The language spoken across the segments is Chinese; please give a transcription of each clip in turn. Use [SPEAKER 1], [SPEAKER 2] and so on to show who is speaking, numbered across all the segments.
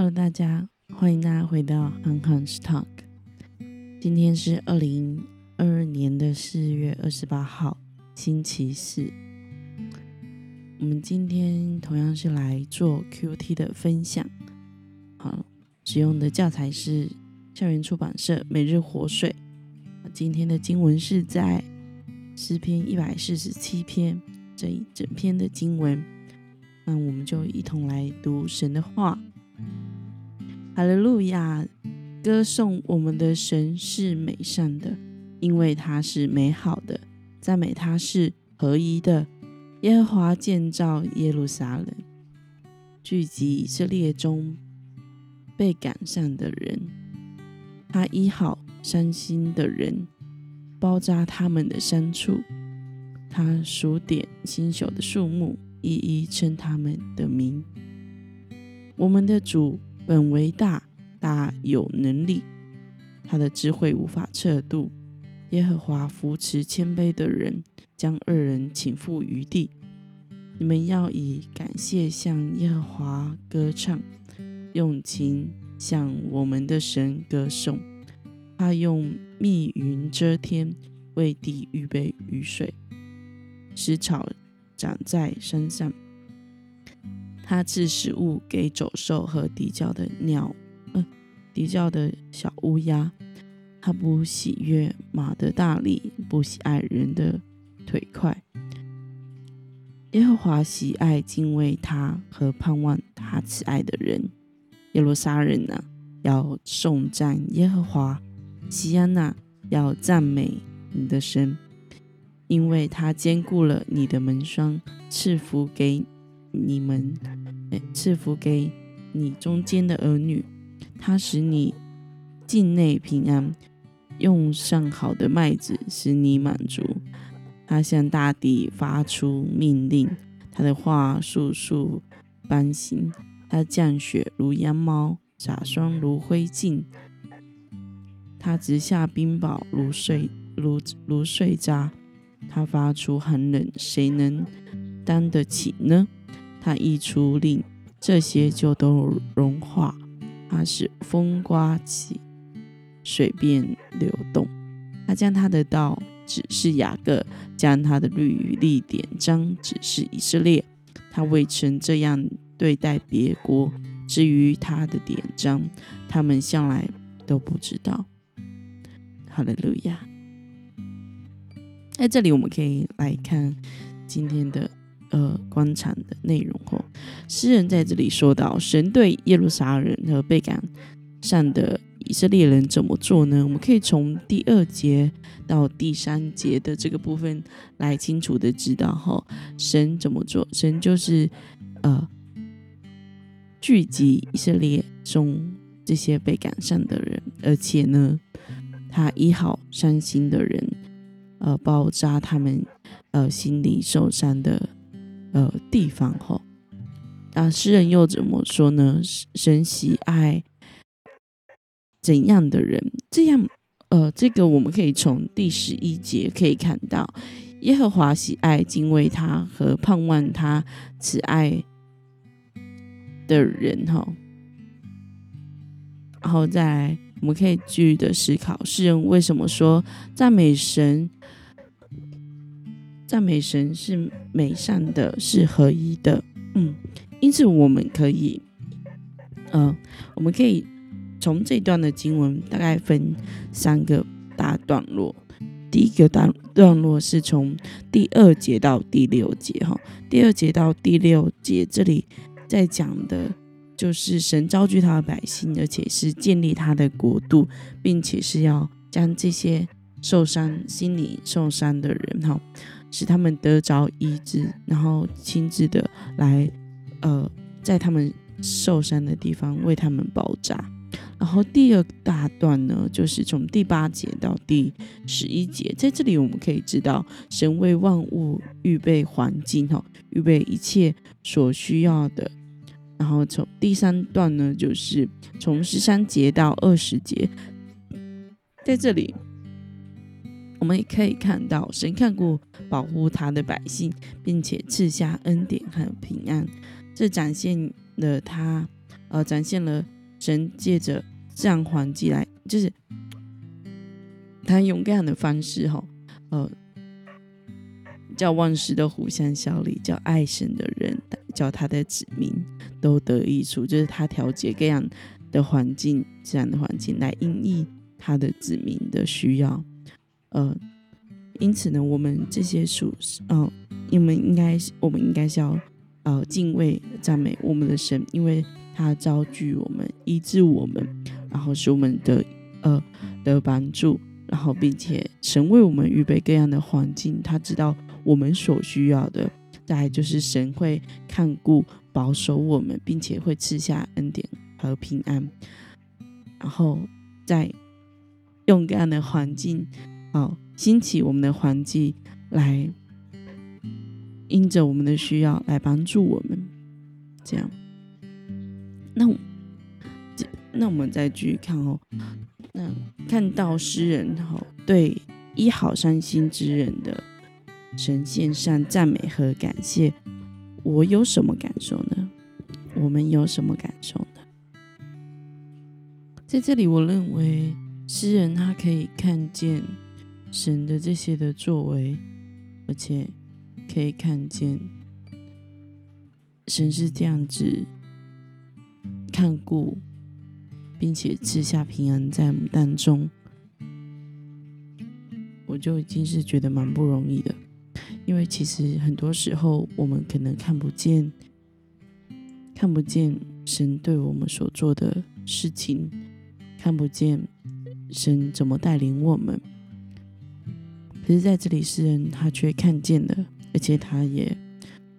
[SPEAKER 1] Hello，大家，欢迎大家回到 Han Han's Talk。今天是二零二二年的四月二十八号，星期四。我们今天同样是来做 QT 的分享。好，使用的教材是校园出版社每日活水。今天的经文是在诗篇一百四十七篇这一整篇的经文。那我们就一同来读神的话。哈利路亚！歌颂我们的神是美善的，因为他是美好的；赞美他是合一的。耶和华建造耶路撒冷，聚集以色列中被赶上的人。他医好伤心的人，包扎他们的伤处。他数点星宿的数目，一一称他们的名。我们的主本为大，大有能力，他的智慧无法测度。耶和华扶持谦卑的人，将恶人请赴于地。你们要以感谢向耶和华歌唱，用情向我们的神歌颂。他用密云遮天，为地预备雨水，使草长在山上。他赐食物给走兽和啼叫的鸟，呃，啼叫的小乌鸦。他不喜悦马的大力，不喜爱人的腿快。耶和华喜爱敬畏他和盼望他慈爱的人。耶路撒冷啊，要颂赞耶和华；西安呐，要赞美你的神，因为他兼顾了你的门栓，赐福给你们，赐福给你中间的儿女。他使你境内平安。用上好的麦子使你满足，他向大地发出命令，他的话速速颁行。他降雪如羊毛，洒霜如灰烬。他直下冰雹如碎如如碎渣。他发出寒冷，谁能担得起呢？他一出令，这些就都融化。它是风刮起。水便流动，他将他的道指示雅各，将他的律例典章指示以色列。他未曾这样对待别国。至于他的典章，他们向来都不知道。哈利路亚！在这里，我们可以来看今天的呃观察的内容。哦，诗人在这里说到，神对耶路撒冷和被赶上的。以色列人怎么做呢？我们可以从第二节到第三节的这个部分来清楚的知道哈，神怎么做？神就是呃聚集以色列中这些被赶上的人，而且呢，他医好伤心的人，呃，包扎他们呃心里受伤的呃地方哈。那诗人又怎么说呢？神喜爱。怎样的人？这样，呃，这个我们可以从第十一节可以看到，耶和华喜爱敬畏他和盼望他慈爱的人，哈。然后再，我们可以继续的思考，诗人为什么说赞美神？赞美神是美善的，是合一的，嗯。因此，我们可以，嗯，我们可以。从这段的经文大概分三个大段落。第一个大段落是从第二节到第六节，哈，第二节到第六节这里在讲的就是神召聚他的百姓，而且是建立他的国度，并且是要将这些受伤、心理受伤的人，哈，使他们得着医治，然后亲自的来，呃，在他们受伤的地方为他们包扎。然后第二大段呢，就是从第八节到第十一节，在这里我们可以知道，神为万物预备环境，哈，预备一切所需要的。然后从第三段呢，就是从十三节到二十节，在这里我们也可以看到，神看顾保护他的百姓，并且赐下恩典和平安，这展现了他。呃，展现了神借着自然环境来，就是他用各样的方式，哈，呃，叫万事都互相效力，叫爱神的人，叫他的子民都得益处，就是他调节各样的环境，自然的环境来应应他的子民的需要，呃，因此呢，我们这些属，嗯，我们应该，我们应该是要。呃，敬畏赞美我们的神，因为他招聚我们，医治我们，然后使我们的呃的帮助，然后并且神为我们预备各样的环境，他知道我们所需要的。再就是神会看顾保守我们，并且会赐下恩典和平安，然后再用各样的环境，哦，兴起我们的环境来。因着我们的需要来帮助我们，这样。那那我们再继续看哦。那看到诗人哈对一好伤心之人的神献上赞美和感谢，我有什么感受呢？我们有什么感受呢？在这里，我认为诗人他可以看见神的这些的作为，而且。可以看见，神是这样子看顾，并且赐下平安在我们当中，我就已经是觉得蛮不容易的。因为其实很多时候，我们可能看不见，看不见神对我们所做的事情，看不见神怎么带领我们。可是在这里，诗人他却看见了。而且他也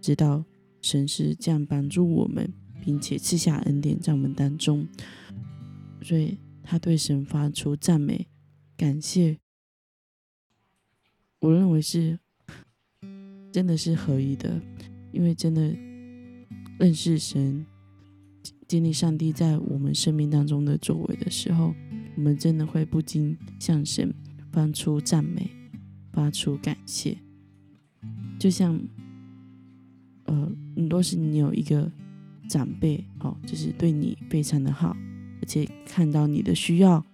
[SPEAKER 1] 知道神是这样帮助我们，并且赐下恩典在我们当中，所以他对神发出赞美、感谢。我认为是真的是合一的，因为真的认识神、经历上帝在我们生命当中的作为的时候，我们真的会不禁向神发出赞美、发出感谢。就像，呃，很多是你有一个长辈，哦，就是对你非常的好，而且看到你的需要，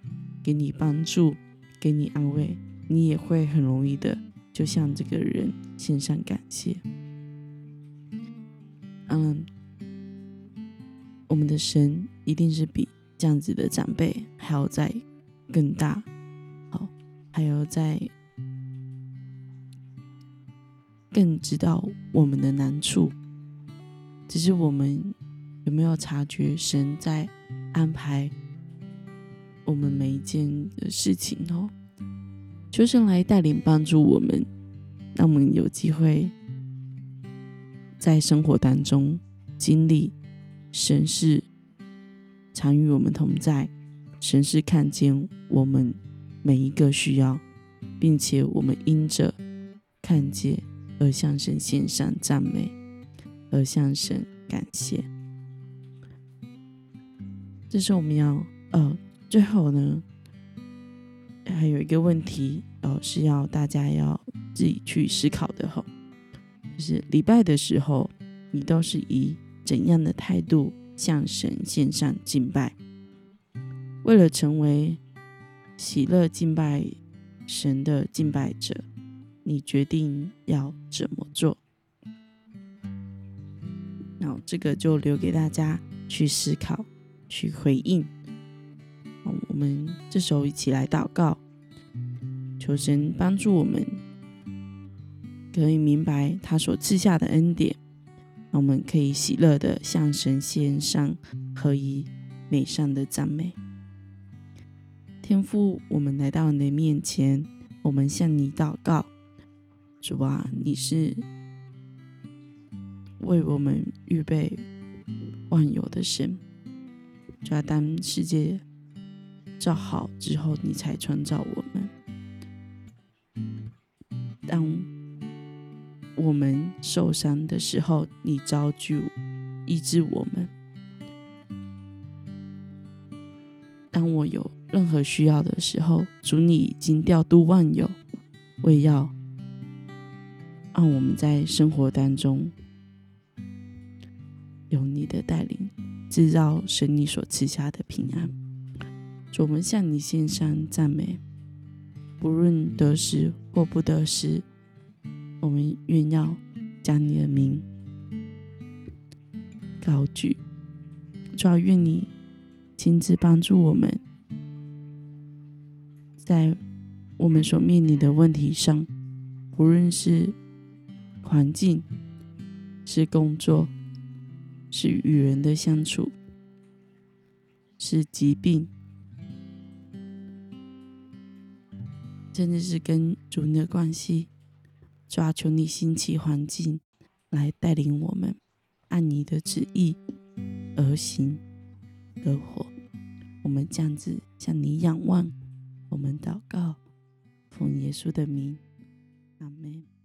[SPEAKER 1] 给你帮助，给你安慰，你也会很容易的，就向这个人献上感谢。嗯，我们的神一定是比这样子的长辈还要再更大，好，还有在。更知道我们的难处，只是我们有没有察觉神在安排我们每一件的事情哦？求神来带领帮助我们，让我们有机会在生活当中经历神是常与我们同在，神是看见我们每一个需要，并且我们因着看见。而向神献上赞美，而向神感谢。这是我们要呃，最后呢，还有一个问题哦，是要大家要自己去思考的哈，就是礼拜的时候，你都是以怎样的态度向神献上敬拜？为了成为喜乐敬拜神的敬拜者。你决定要怎么做？那这个就留给大家去思考、去回应。我们这时候一起来祷告，求神帮助我们，可以明白他所赐下的恩典，那我们可以喜乐的向神献上合一美善的赞美。天父，我们来到你的面前，我们向你祷告。主啊，你是为我们预备万有的神。主啊，当世界造好之后，你才创造我们；当我们受伤的时候，你造就医治我们；当我有任何需要的时候，主你已经调度万有，为要。让我们在生活当中有你的带领。制造神你所赐下的平安。主，我们向你献上赞美，不论得失或不得失，我们愿要将你的名高举。主愿你亲自帮助我们，在我们所面临的问题上，无论是环境、是工作、是与人的相处、是疾病，甚至是跟主你的关系，抓求你兴起环境来带领我们，按你的旨意。而行而活，我们这样子向你仰望，我们祷告，奉耶稣的名，阿门。